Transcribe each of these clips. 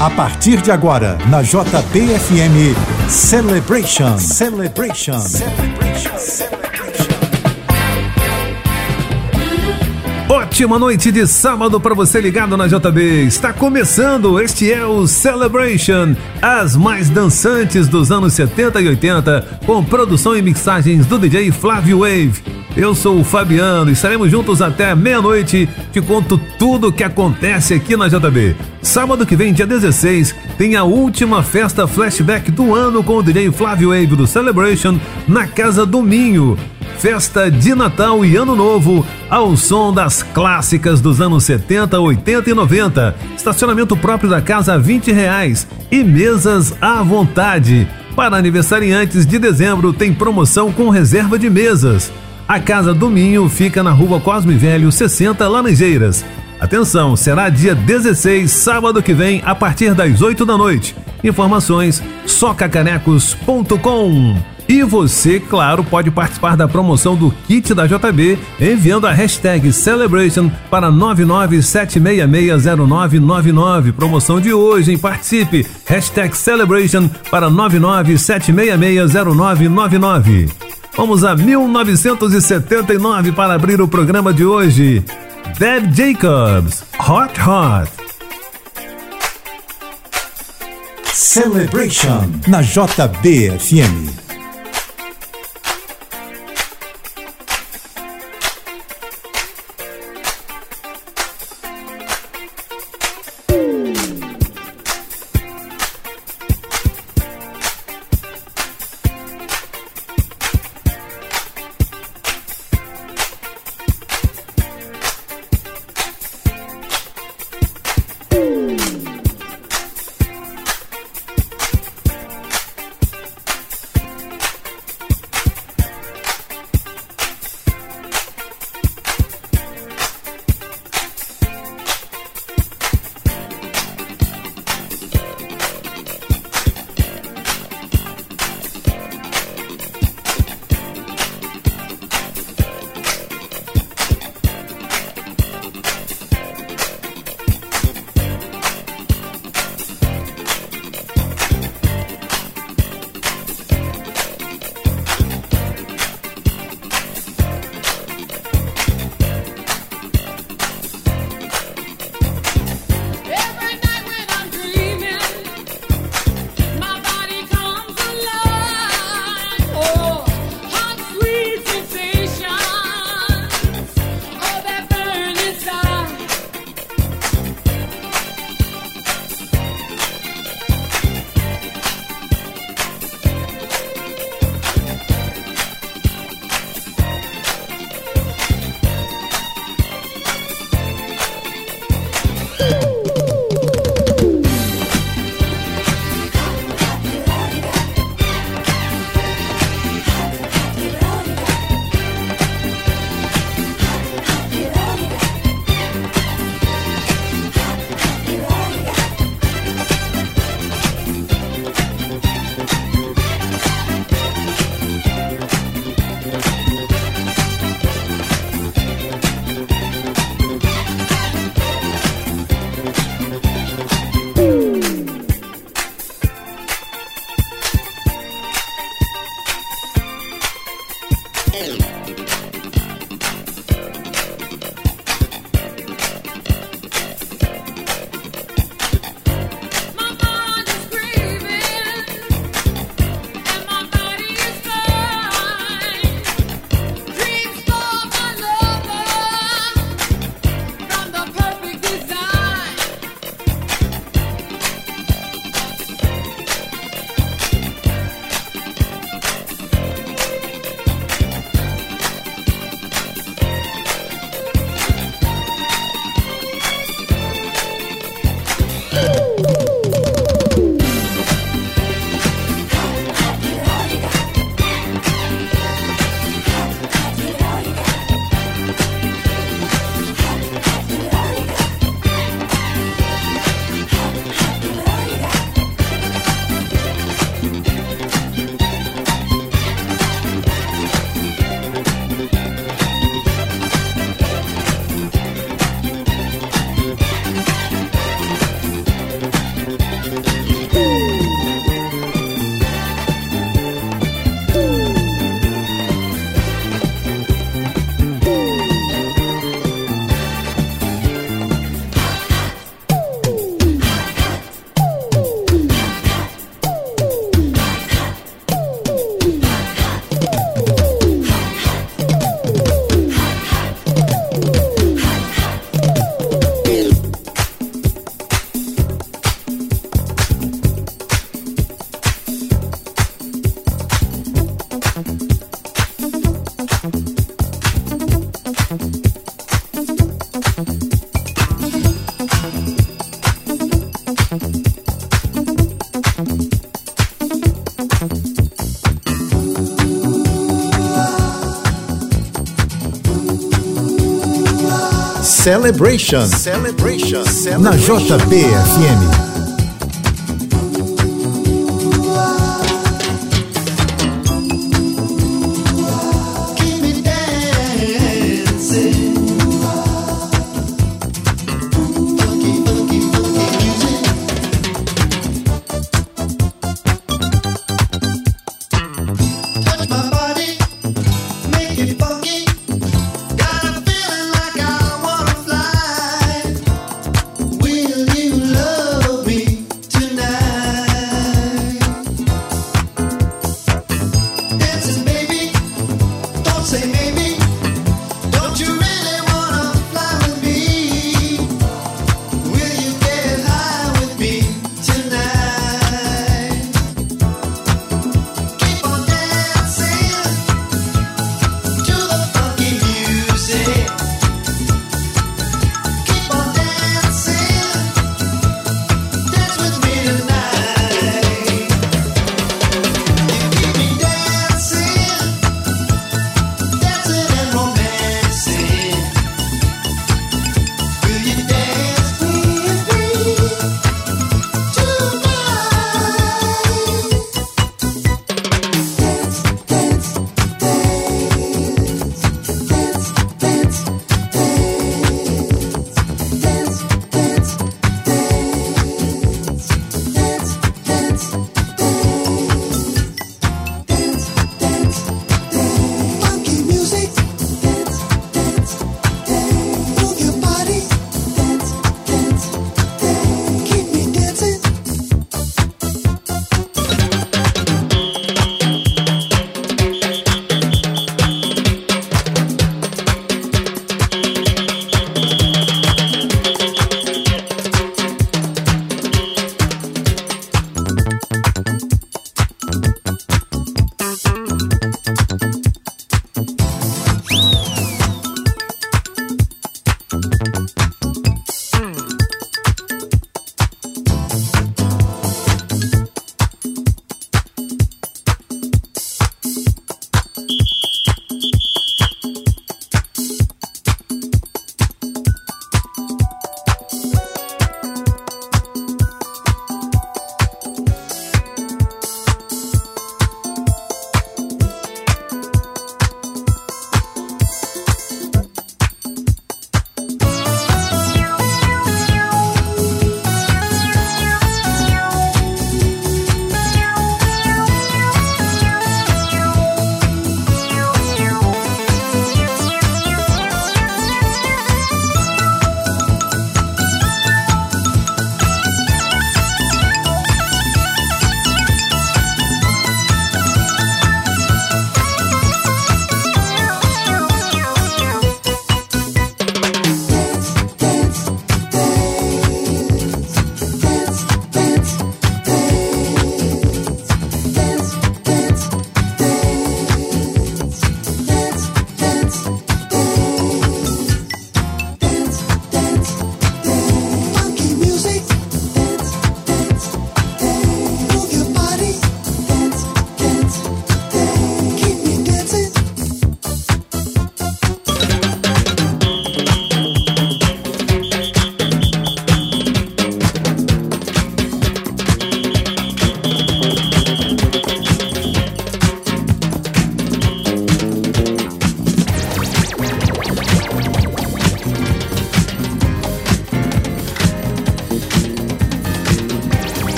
A partir de agora, na JBFM Celebration. Celebration. Celebration. Celebration. Ótima noite de sábado para você ligado na JB. Está começando, este é o Celebration, as mais dançantes dos anos 70 e 80, com produção e mixagens do DJ Flávio Wave. Eu sou o Fabiano e estaremos juntos até meia-noite. Te conto tudo o que acontece aqui na JB. Sábado que vem, dia 16, tem a última festa flashback do ano com o DJ Flávio Wave do Celebration na Casa do Minho. Festa de Natal e Ano Novo ao som das clássicas dos anos 70, 80 e 90. Estacionamento próprio da casa a 20 reais e mesas à vontade. Para aniversariantes de dezembro tem promoção com reserva de mesas. A Casa do Minho fica na rua Cosme Velho 60 Laranjeiras. Atenção, será dia 16, sábado que vem, a partir das 8 da noite. Informações socacanecos.com. E você, claro, pode participar da promoção do kit da JB enviando a hashtag Celebration para 997660999. Promoção de hoje, hein? Participe! Hashtag Celebration para 997660999. Vamos a 1979 para abrir o programa de hoje. Deb Jacobs, Hot Hot. Celebration na JBFM. Celebration. Celebration. Celebration. Na JBFM.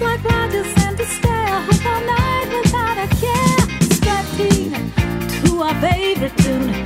like wonders and despair Hope all night without a care. To our favorite tune.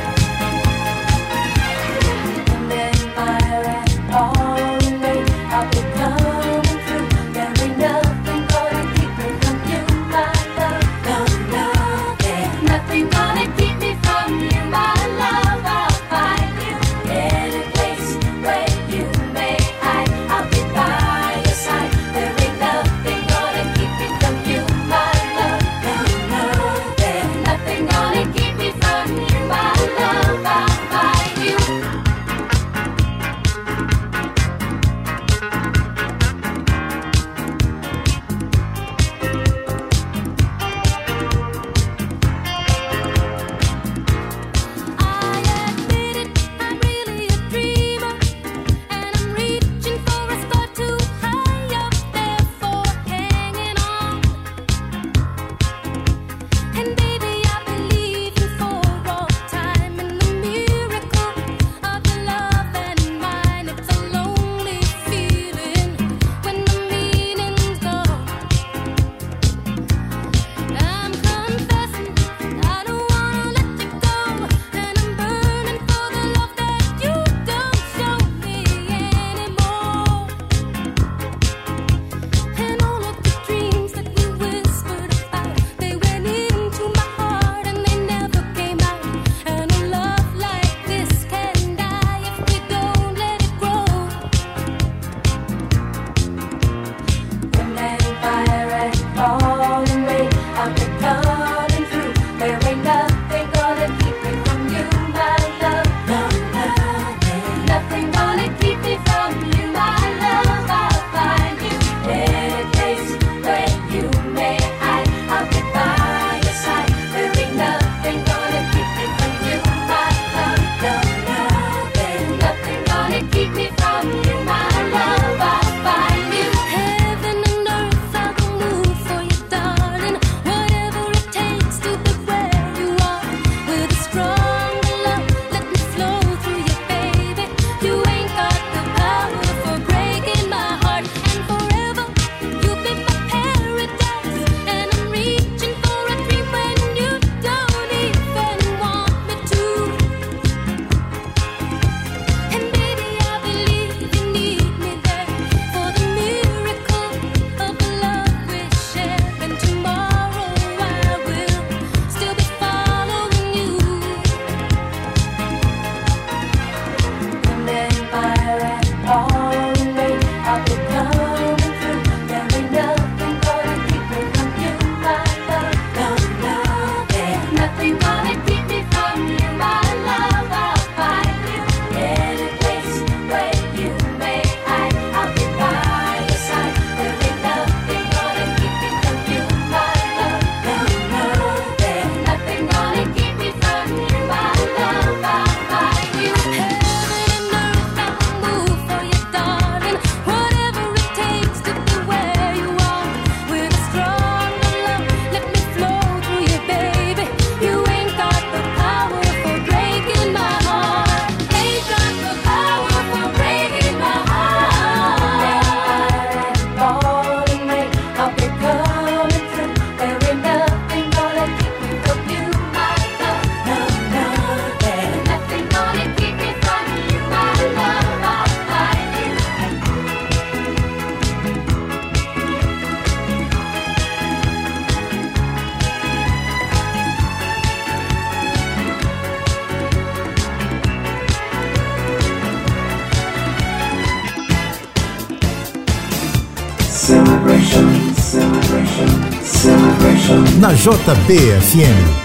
JBFM.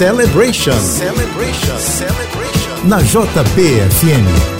Celebration. Celebration. Celebration. Na JBFM.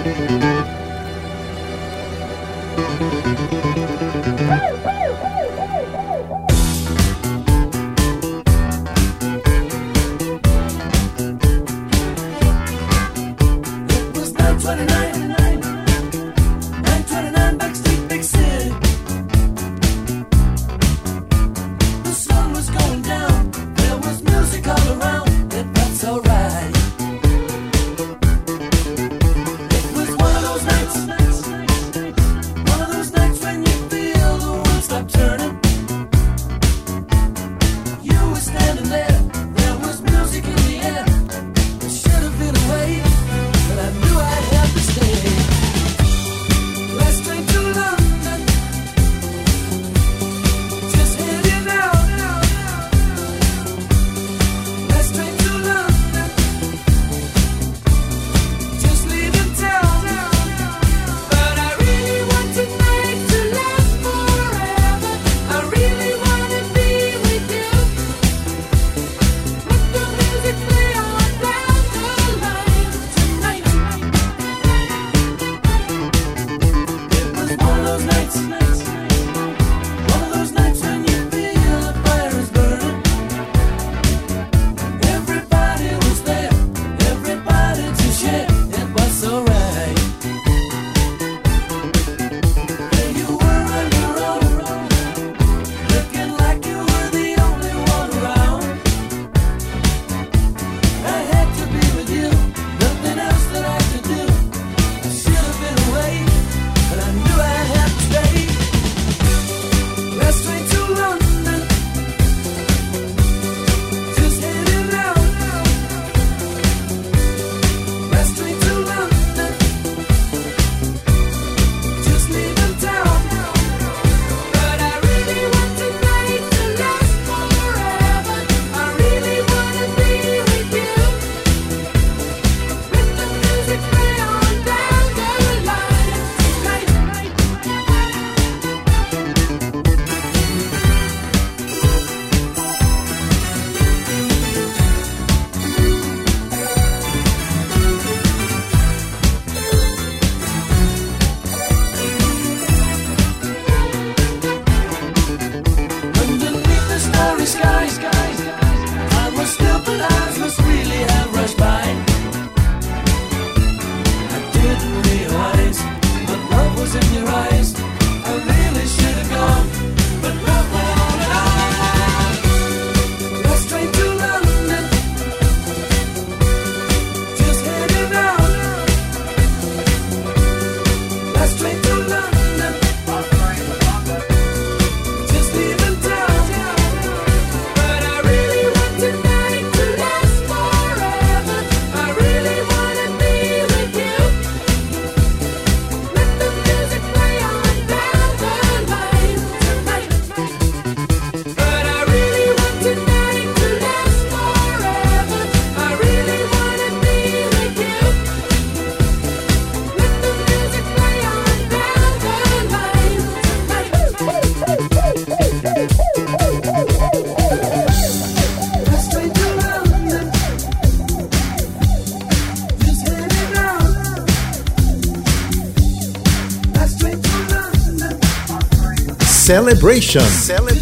Celebration. Celebration.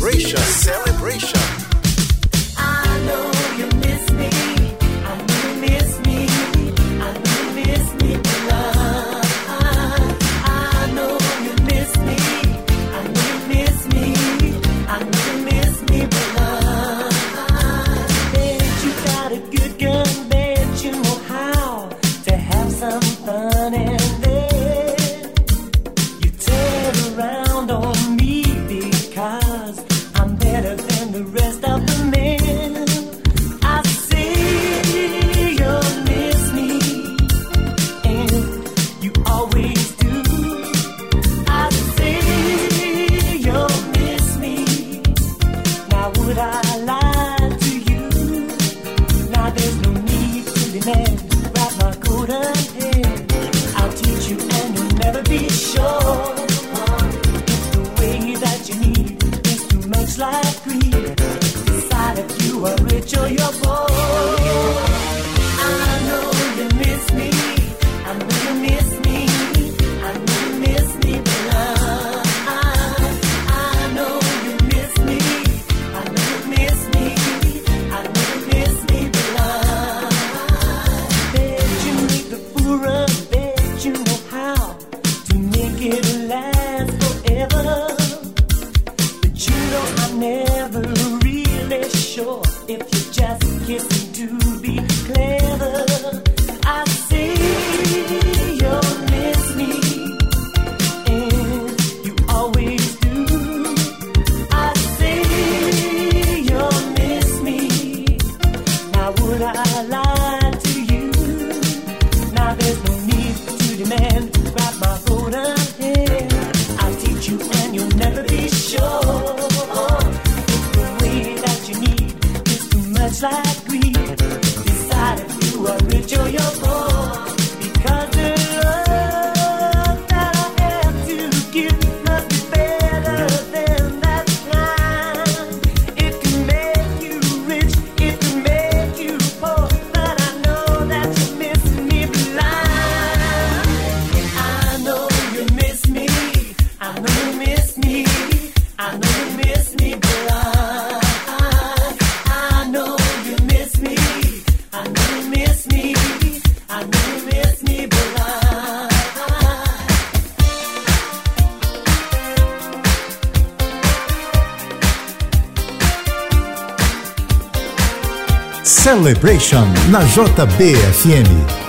Na JBFM.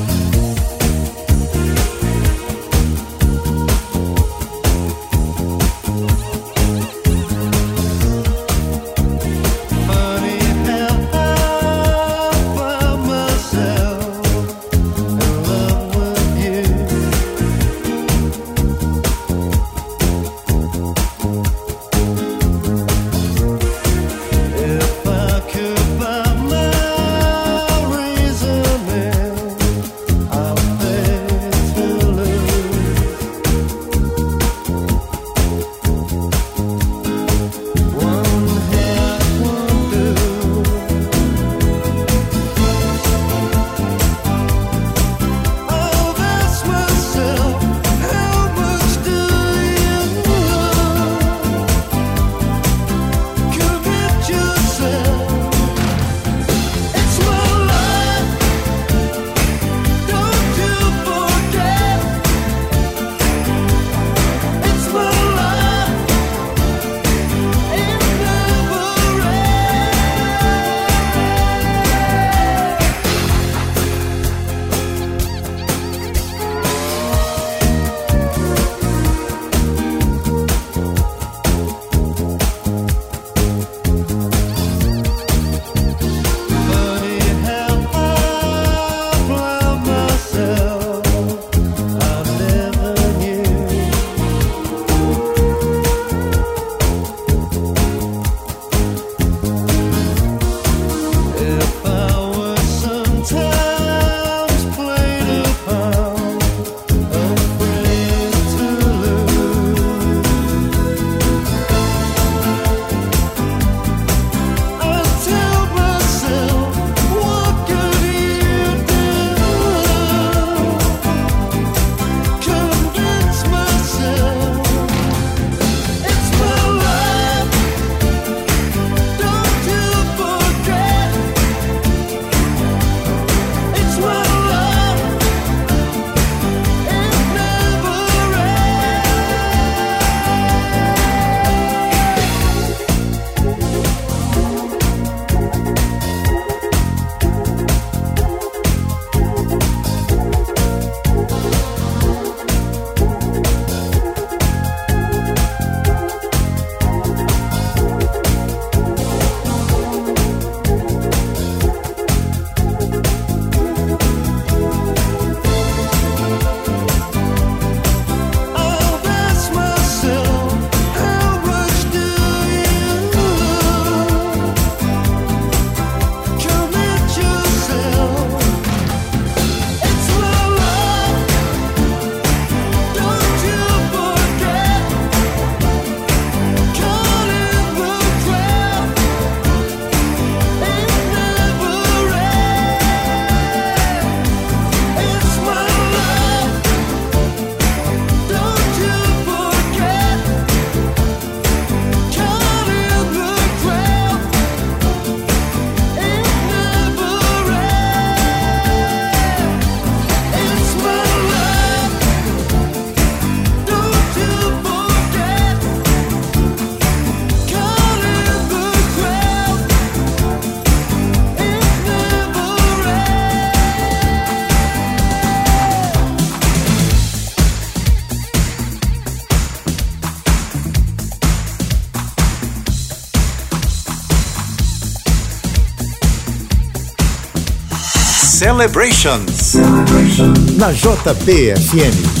Celebrations. Na JBFM.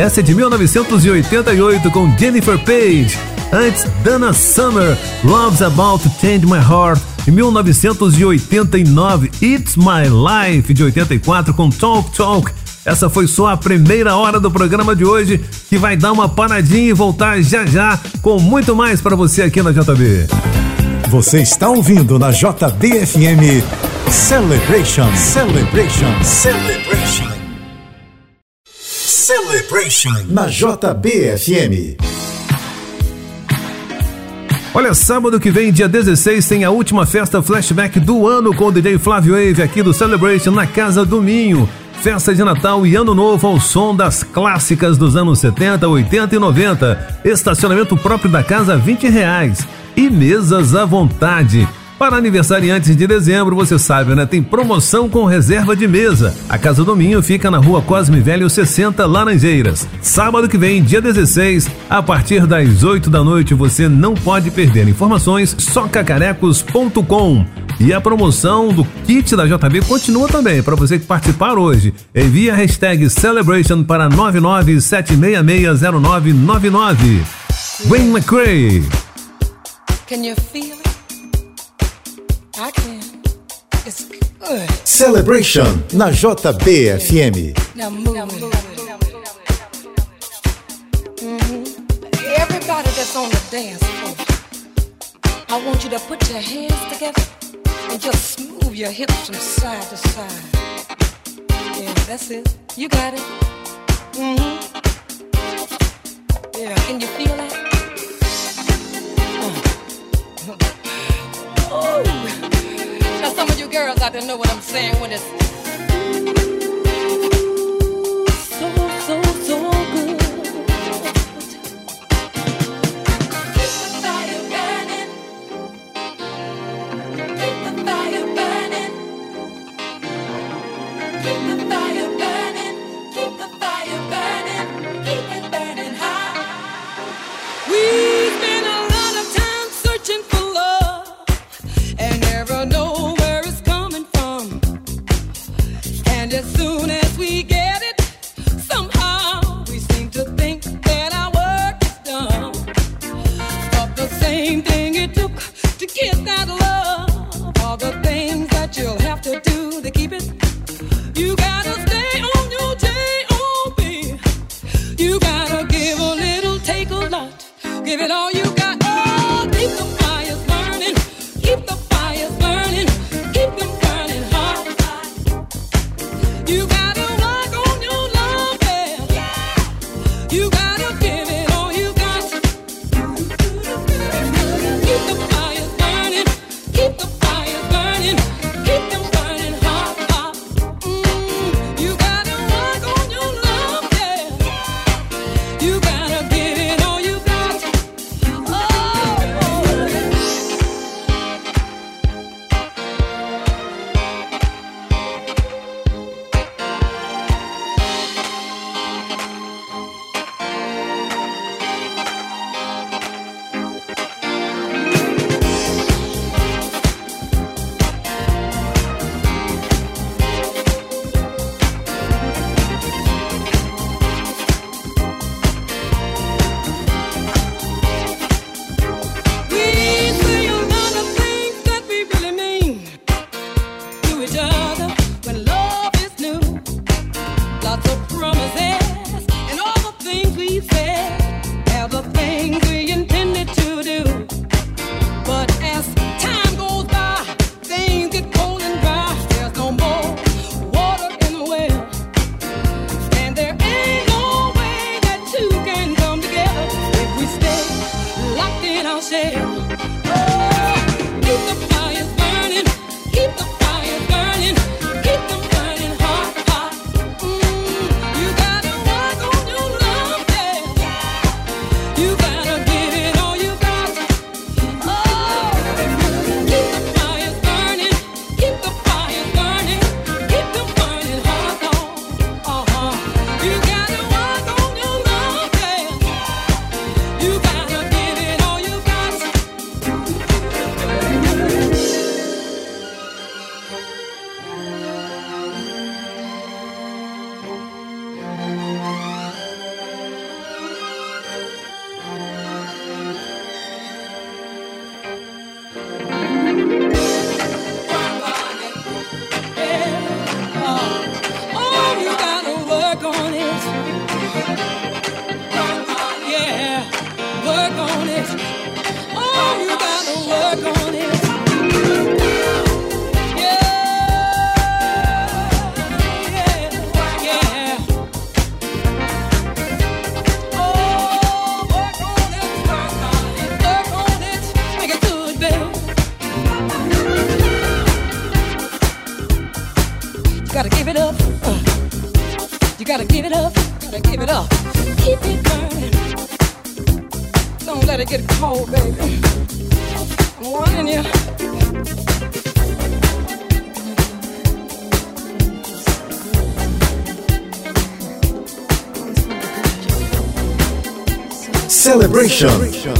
Essa é de 1988 com Jennifer Page. Antes, Dana Summer, Love's About to Change My Heart. Em 1989, It's My Life, de 84, com Talk Talk. Essa foi só a primeira hora do programa de hoje, que vai dar uma paradinha e voltar já já com muito mais para você aqui na JB. Você está ouvindo na JBFM Celebration, Celebration, Celebration. Celebration na JBFM. Olha, sábado que vem, dia 16, tem a última festa flashback do ano com o DJ Flávio Wave aqui do Celebration na Casa do Minho. Festa de Natal e Ano Novo ao som das clássicas dos anos 70, 80 e 90. Estacionamento próprio da casa, 20 reais. E mesas à vontade. Para aniversariantes de dezembro, você sabe, né? Tem promoção com reserva de mesa. A Casa do Minho fica na rua Cosme Velho 60 Laranjeiras. Sábado que vem, dia 16, a partir das 8 da noite, você não pode perder informações socacarecos.com. E a promoção do kit da JB continua também. Para você que participar hoje, envie a hashtag Celebration para 997660999. Wayne McCray. Can you feel it? Celebration na JBFM. Now move. Now move. Mm-hmm. Everybody that's on the dance floor, I want you to put your hands together and just move your hips from side to side. Yeah, that's it. You got it. Mm-hmm. Yeah, can you feel that? Uh. Now some of you girls out there know what I'm saying when it's Celebration.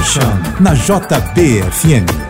Celebration na JBFM.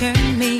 turn me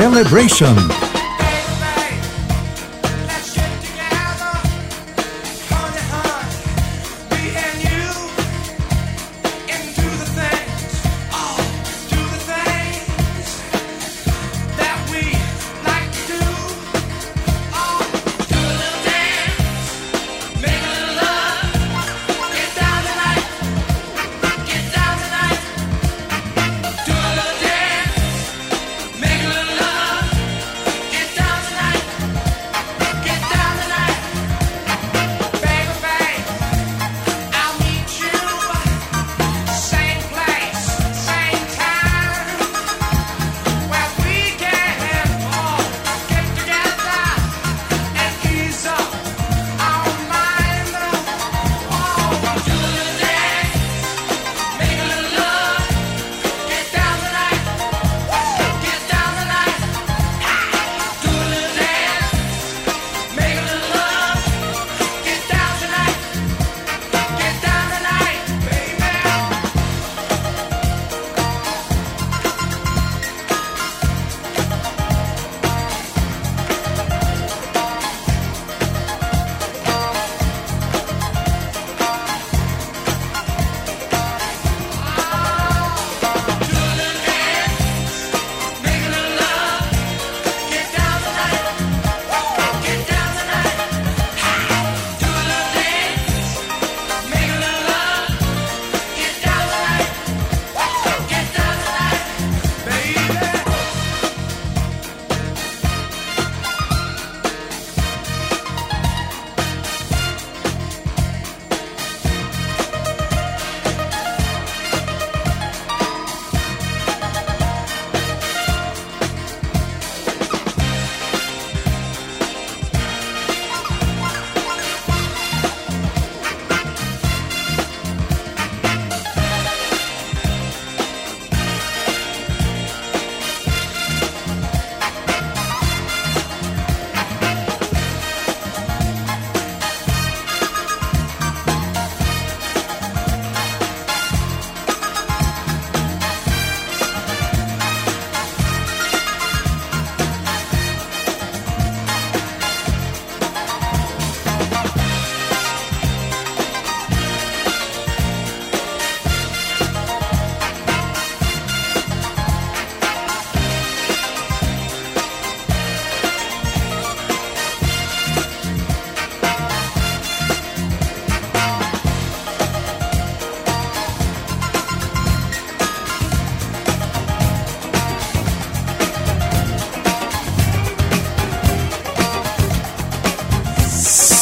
Celebration.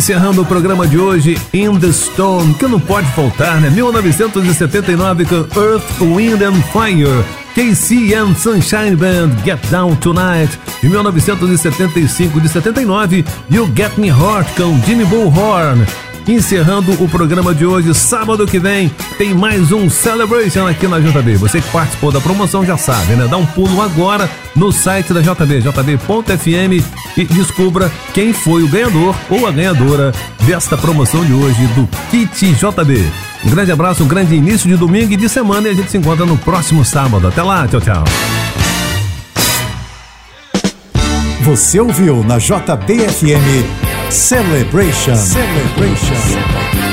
Encerrando o programa de hoje, In the Stone, que não pode faltar, né? 1979 com Earth, Wind and Fire. KC and Sunshine Band, Get Down Tonight. De 1975 de 79, You Get Me Hot com Jimmy Bullhorn. Encerrando o programa de hoje, sábado que vem, tem mais um Celebration aqui na JB. Você que participou da promoção já sabe, né? Dá um pulo agora no site da JB, jb.fm e descubra quem foi o ganhador ou a ganhadora desta promoção de hoje do Kit JB. Um grande abraço, um grande início de domingo e de semana e a gente se encontra no próximo sábado. Até lá, tchau, tchau. Você ouviu na JBFM Celebration. Celebration.